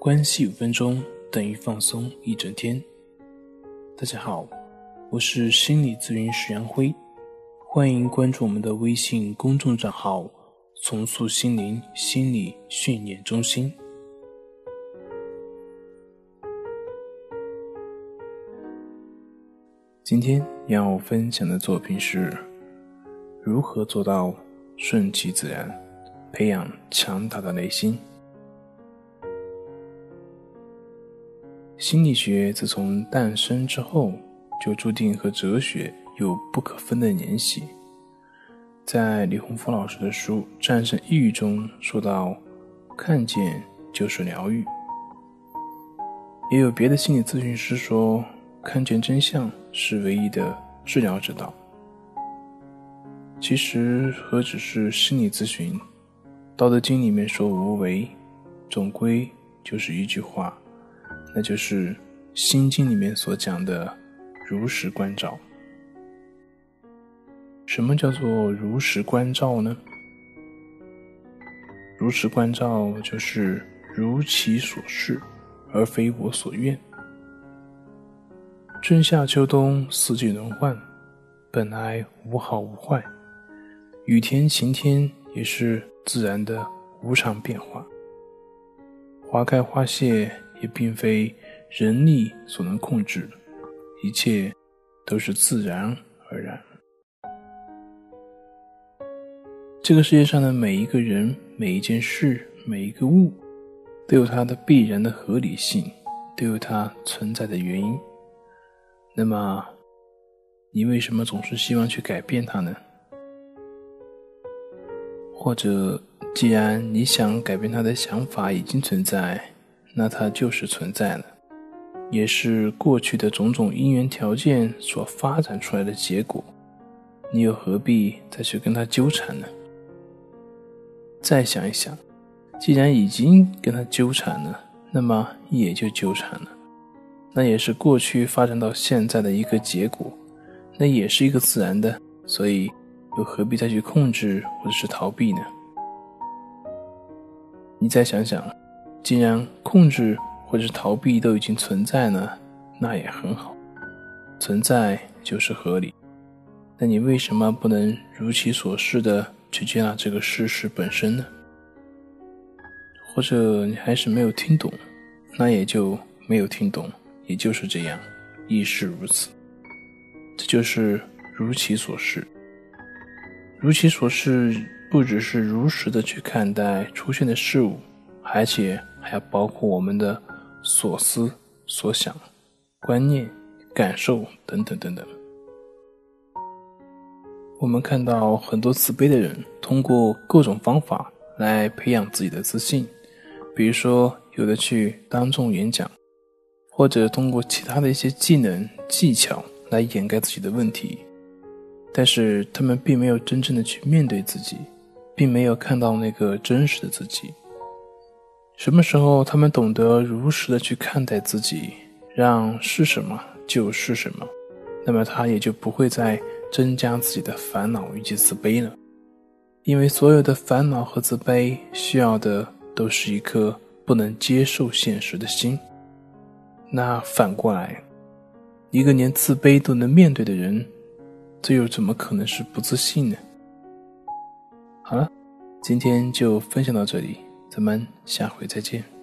关系五分钟等于放松一整天。大家好，我是心理咨询师杨辉，欢迎关注我们的微信公众账号“重塑心灵心理训练中心”。今天要分享的作品是：如何做到顺其自然，培养强大的内心。心理学自从诞生之后，就注定和哲学有不可分的联系。在李洪福老师的书《战胜抑郁》中说到：“看见就是疗愈。”也有别的心理咨询师说：“看见真相是唯一的治疗之道。”其实何止是心理咨询，《道德经》里面说“无为”，总归就是一句话。那就是《心经》里面所讲的如实关照。什么叫做如实关照呢？如实关照就是如其所示，而非我所愿。春夏秋冬四季轮换，本来无好无坏，雨天晴天也是自然的无常变化，花开花谢。也并非人力所能控制，一切都是自然而然。这个世界上的每一个人、每一件事、每一个物，都有它的必然的合理性，都有它存在的原因。那么，你为什么总是希望去改变它呢？或者，既然你想改变它的想法已经存在？那它就是存在了，也是过去的种种因缘条件所发展出来的结果，你又何必再去跟他纠缠呢？再想一想，既然已经跟他纠缠了，那么也就纠缠了，那也是过去发展到现在的一个结果，那也是一个自然的，所以又何必再去控制或者是逃避呢？你再想想。既然控制或者是逃避都已经存在了，那也很好，存在就是合理。那你为什么不能如其所示的去接纳这个事实本身呢？或者你还是没有听懂，那也就没有听懂，也就是这样，亦是如此。这就是如其所示。如其所示，不只是如实的去看待出现的事物，而且。还要包括我们的所思所想、观念、感受等等等等。我们看到很多自卑的人，通过各种方法来培养自己的自信，比如说有的去当众演讲，或者通过其他的一些技能技巧来掩盖自己的问题，但是他们并没有真正的去面对自己，并没有看到那个真实的自己。什么时候他们懂得如实的去看待自己，让是什么就是什么，那么他也就不会再增加自己的烦恼以及自卑了。因为所有的烦恼和自卑需要的都是一颗不能接受现实的心。那反过来，一个连自卑都能面对的人，这又怎么可能是不自信呢？好了，今天就分享到这里。咱们下回再见。